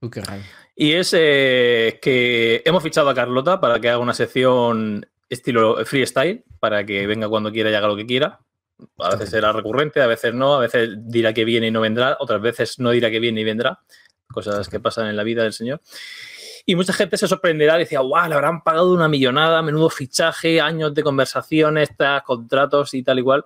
Uy, qué raro. Y es eh, que hemos fichado a Carlota para que haga una sección estilo freestyle, para que venga cuando quiera y haga lo que quiera. A veces será recurrente, a veces no, a veces dirá que viene y no vendrá, otras veces no dirá que viene y vendrá. Cosas que pasan en la vida del señor. Y mucha gente se sorprenderá y decía, guau, le habrán pagado una millonada, menudo fichaje, años de conversaciones, contratos y tal igual.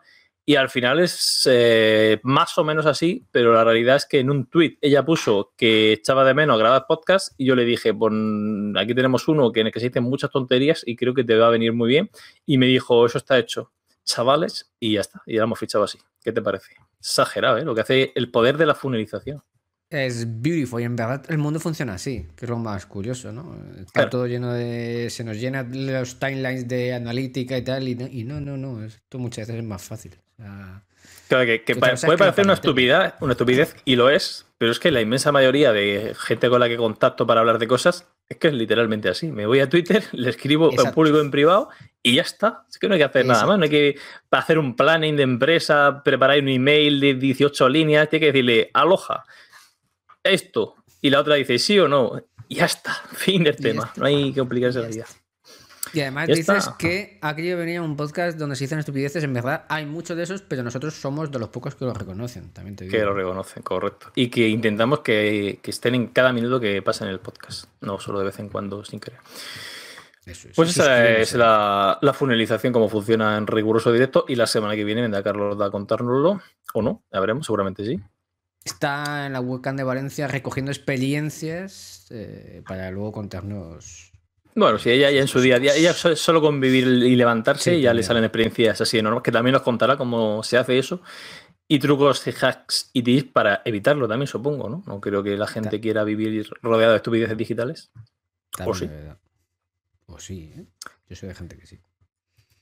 Y al final es eh, más o menos así, pero la realidad es que en un tweet ella puso que echaba de menos grabar podcast y yo le dije, aquí tenemos uno que en el que se dicen muchas tonterías y creo que te va a venir muy bien. Y me dijo, eso está hecho, chavales, y ya está. Y ya lo hemos fichado así. ¿Qué te parece? Exagerado, ¿eh? Lo que hace el poder de la funelización. Es beautiful y en verdad el mundo funciona así, que es lo más curioso, ¿no? Está Claro. todo lleno de... Se nos llena los timelines de analítica y tal, y no, y no, no, no, esto muchas veces es más fácil. O sea, Claro, que, puede parecer una estupidez, una estupidez, y lo es, pero es que la inmensa mayoría de gente con la que contacto para hablar de cosas es que es literalmente así. Me voy a Twitter, *laughs* le escribo en público en privado y ya está. Es que no hay que hacer nada más, no hay que hacer un planning de empresa, preparar un email de 18 líneas, tiene que decirle, aloja, esto, y la otra dice sí o no, y ya está, *laughs* fin del Y tema, no hay que complicarse la vida. Y además Ya dices está. que ha querido venir a un podcast donde se dicen estupideces. En verdad, hay muchos de esos, pero nosotros somos de los pocos que lo reconocen. También te digo. Que lo reconocen, correcto. Y que intentamos que, que estén en cada minuto que pasa en el podcast, no solo de vez en cuando sin querer. Eso es. Pues esa es la, la funelización, cómo funciona en riguroso directo. Y la semana que viene vendrá Carlos a contárnoslo, o no, ya veremos, seguramente sí. Está en la webcam de Valencia recogiendo experiencias eh, para luego contarnos. Bueno, si ella ya en su día a día, ella so- solo con vivir y levantarse Sí, ya le salen experiencias así enormes, que también nos contará cómo se hace eso. Y trucos, y hacks y tips para evitarlo también, supongo, ¿no? No creo que la gente Ta- quiera vivir rodeada de estupideces digitales. También sí. verdad. O sí, ¿eh? Yo soy de gente que sí.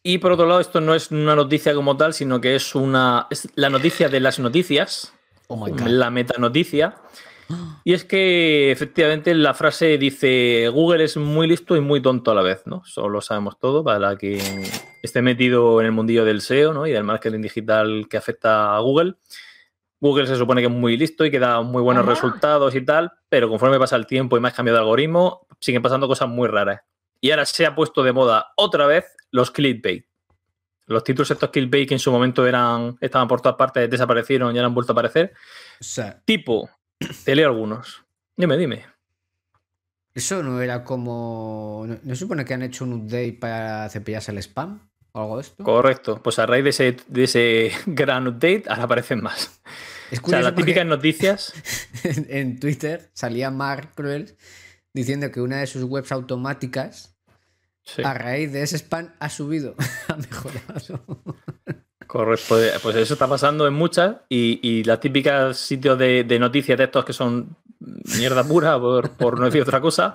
Y por otro lado, esto no es una noticia como tal, sino que es una es la noticia de las noticias, Oh my god. la metanoticia. Y es que efectivamente la frase dice Google es muy listo y muy tonto a la vez, ¿no? Eso lo sabemos todo para que esté metido en el mundillo del SEO ¿no? y del marketing digital que afecta a Google. Google se supone que es muy listo y que da muy buenos Ajá. resultados y tal, pero conforme pasa el tiempo y más cambio de algoritmo, siguen pasando cosas muy raras. Y ahora se ha puesto de moda otra vez los clickbait. Los títulos estos clickbait que en su momento eran, estaban por todas partes, desaparecieron y ahora han vuelto a aparecer. O sea, Tipo, te leo algunos. Dime, dime. Eso no era como. ¿No, no se supone que han hecho un update para cepillarse el spam? ¿O algo de esto? Correcto. Pues a raíz de ese, de ese *laughs* gran update, ahora aparecen más. Es O sea, las típicas noticias. *laughs* en, en Twitter salía Mark Cruel diciendo que una de sus webs automáticas, Sí, a raíz de ese spam, ha subido, *laughs* ha mejorado. Correcto. Pues, pues eso está pasando en muchas. Y, y las típicas sitios de, de noticias de estos que son mierda pura, por, por no decir otra cosa.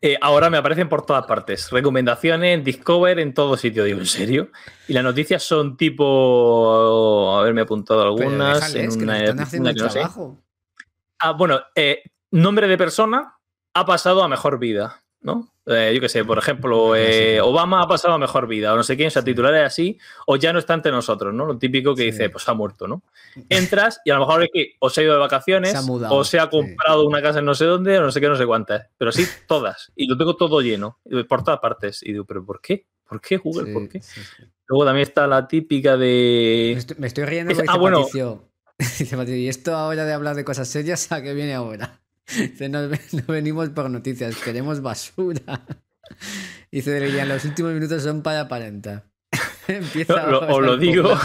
eh, ahora me aparecen por todas partes. Recomendaciones, en Discover, en todo sitio. Digo, ¿en serio? Y las noticias son tipo. A ver, me he apuntado algunas. déjales, en que nos una, están haciendo una el que no sé. trabajo. Ah, bueno, eh, nombre de persona ha pasado a mejor vida, ¿no? Eh, yo qué sé, por ejemplo, eh, Obama ha pasado a mejor vida, o no sé quién, o sea, titulares así, o ya no está entre nosotros, ¿no? Lo típico que Sí. dice, pues ha muerto, ¿no? Entras y a lo mejor es que o se ha ido de vacaciones, Se ha mudado, o se ha sí. comprado una casa en no sé dónde, o no sé qué, no sé cuántas, pero sí, *laughs* todas. Y lo tengo todo lleno, por todas partes. Y digo, ¿pero por qué? ¿Por qué, Google? Sí, ¿Por qué? Luego también está la típica Me de. estoy, me estoy riendo Es- porque ah, bueno. Patricio, *laughs* dice Patricio, y esto ahora de hablar de cosas serias, *laughs* ¿a qué viene ahora? *laughs* No, no venimos por noticias, queremos basura. *laughs* Dice, Lilian, los últimos minutos son para aparentar. *laughs* Empieza Lo- ahora os lo digo.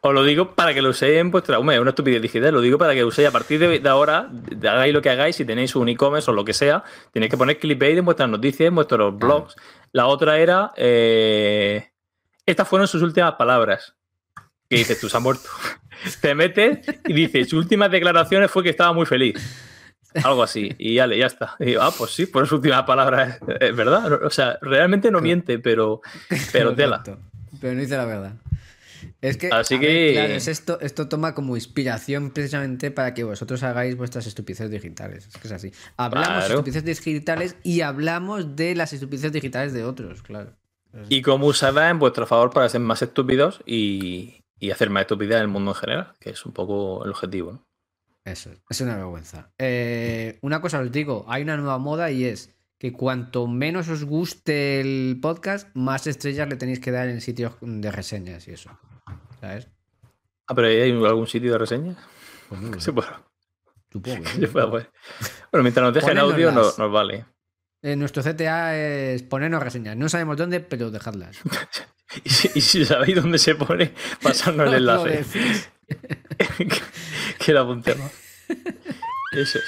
Os lo digo para que lo uséis en vuestra. Hombre, es una estupidez digital. Lo digo para que lo uséis a partir de, de ahora. de- hagáis lo que hagáis. Si tenéis un e-commerce o lo que sea, tenéis que poner clickbait en vuestras noticias, en vuestros blogs. La otra era. eh, estas fueron sus últimas palabras. Que dices, tú se ha muerto. Te metes y dices, sus últimas declaraciones fue que estaba muy feliz. Algo así. Y ya, ya está. Y ah, pues sí, por sus últimas palabras. Es, verdad. O sea, realmente no miente, pero, pero tela. Pero no dice la verdad. Es que, Así ver, que- claro, es esto, esto toma como inspiración precisamente para que vosotros hagáis vuestras estupideces digitales. Es que es así. Hablamos de estupideces digitales y hablamos de las estupideces digitales de otros, claro. y cómo usarla en vuestro favor para ser más estúpidos y, y hacer más estupidez en el mundo en general, que es un poco el objetivo. ¿no? Eso es, es una vergüenza. Eh, una cosa os digo, hay una nueva moda y es que cuanto menos os guste el podcast, más estrellas le tenéis que dar en sitios de reseñas y eso. ¿Sabes? Ah, pero ¿hay algún sitio de reseñas? *laughs* *laughs* Pues no lo Que sé, se pueda- supongo poner. Bueno, mientras nos dejen audio, no- nos vale. Eh, nuestro CTA es ponernos reseñas. No sabemos dónde, pero dejadlas. *laughs* Y si, y si sabéis dónde se pone, pasarnos el enlace. *laughs* que lo apuntemos. *laughs* Eso es.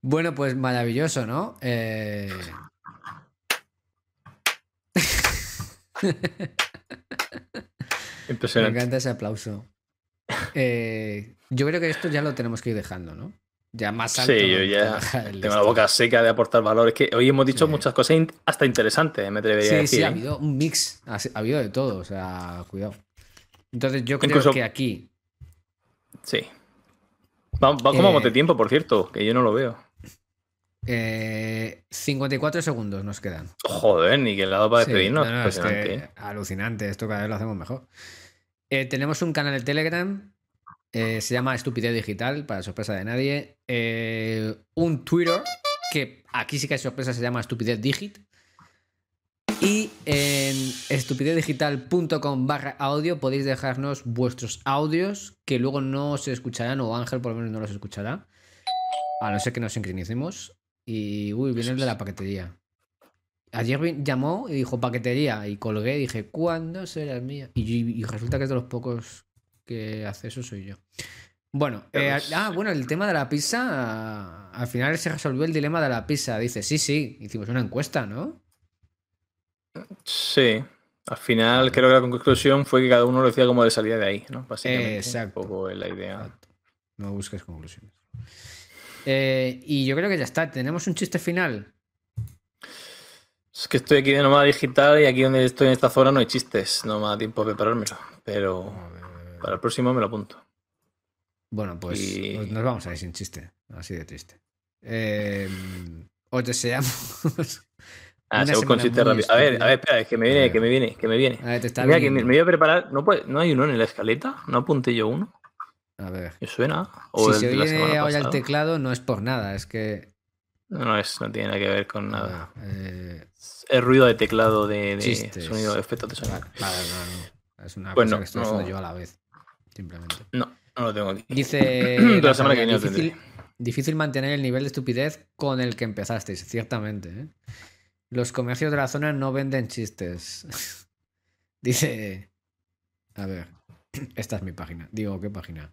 Bueno, pues maravilloso, ¿no? Eh, Me encanta ese aplauso. Eh, yo creo que esto ya lo tenemos que ir dejando, ¿no? Ya más alto. Sí, yo ya tengo la boca seca de aportar valor. Es que hoy hemos dicho Sí. muchas cosas hasta interesantes, me atrevería a Sí, decir. sí, ha ¿eh? habido un mix. Ha habido de todo, o sea, cuidado. Entonces yo creo Incluso- que aquí Sí. Va- va- ¿Cómo vamos Eh, de tiempo, por cierto? Que yo no lo veo. eh, 54 segundos nos quedan. Joder, ni que le ha dado para Sí, despedirnos. no, no, es que Impresionante. ¿eh? alucinante, esto cada vez lo hacemos mejor. Eh, tenemos un canal de Telegram, eh, se llama Estupidez Digital, para sorpresa de nadie. Un Twitter, que aquí sí que hay sorpresa, se llama Estupidez Digit. Y en estupidezdigital.com barra audio podéis dejarnos vuestros audios que luego no se escucharán, o Ángel por lo menos no los escuchará, a no ser que nos sincronicemos. Y, uy, viene el de la paquetería. Ayer llamó y dijo paquetería y colgué y dije, ¿cuándo será el mía? Y, y resulta que es de los pocos que hace eso soy yo. Bueno, eh, ah, bueno, el tema de la pizza, al final se resolvió el dilema de la pizza. Dice, sí, sí, hicimos una encuesta, ¿no? Sí. Al final, creo que la conclusión fue que cada uno lo decía como de salida de ahí, ¿no? Básicamente. Exacto. Un poco la idea. Exacto. No busques conclusiones. Eh, y yo creo que ya está. ¿Tenemos un chiste final? Es que estoy aquí de nómada digital y aquí donde estoy en esta zona no hay chistes. No me da tiempo de preparármelo. Pero para el próximo me lo apunto. Bueno, pues, Y- pues nos vamos a ir sin chiste. Así de triste. Eh, os deseamos. Ah, según. A ver, a ver, espera, es que me viene, que me viene, que me viene. A ver, te está Mira, que me, voy a preparar. ¿No, puede- ¿No hay uno en la escaleta? ¿No apunté yo uno? A ver. ¿Me suena? ¿O Si se oye ahora el teclado, no es por nada, es que. No, no, es, no tiene nada que ver con nada. ver, eh, Es ruido de teclado de, de Chistes. sonido, de efectos de sonido. vale, vale, no. Es una Pues cosa no, que estoy no. haciendo yo a la vez. Simplemente. No, no lo tengo aquí. Dice. *clears throat* La semana que viene difícil, Difícil mantener el nivel de estupidez con el que empezasteis, ciertamente. ¿eh? Los comercios de la zona no venden chistes. *laughs* Dice. A ver. *clears throat* Esta es mi página. Digo, ¿qué página?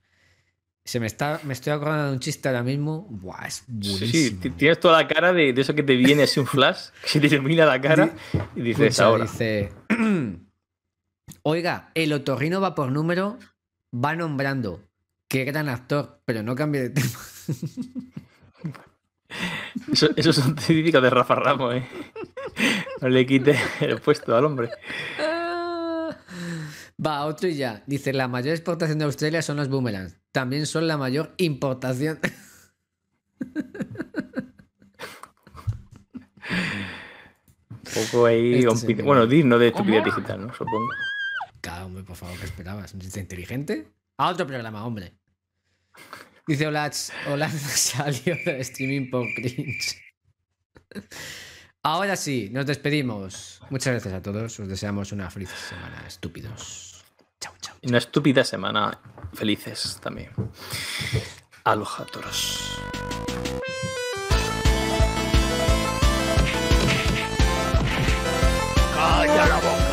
Se me está. Me estoy acordando de un chiste ahora mismo. Buah, es buenísimo. Sí, ti- tienes toda la cara de, de eso que te viene así un flash, *laughs* que se te ilumina la cara y dices ahora. Dice. *clears throat* Oiga, el otorrino va por número, va nombrando. Qué gran actor, pero no cambie de *laughs* tema. Eso, eso es un típico de Rafa Ramos, ¿eh? No le quite el puesto al hombre. Va, otro y ya. Dice, la mayor exportación de Australia son los boomerangs. También son la mayor importación. Un poco ahí. Este señor. Bueno, digno de estupidez digital, ¿no? Supongo. Cada hombre, por favor, ¿qué esperabas? ¿Un chiste inteligente? A otro programa, hombre. Dice Olaz, Olaz *laughs* salió del streaming por cringe. Ahora sí, nos despedimos. Muchas gracias a todos. Os deseamos una feliz semana, estúpidos. Chao, chao. Una estúpida semana, felices también. Aloja, toros. ¡Calla la!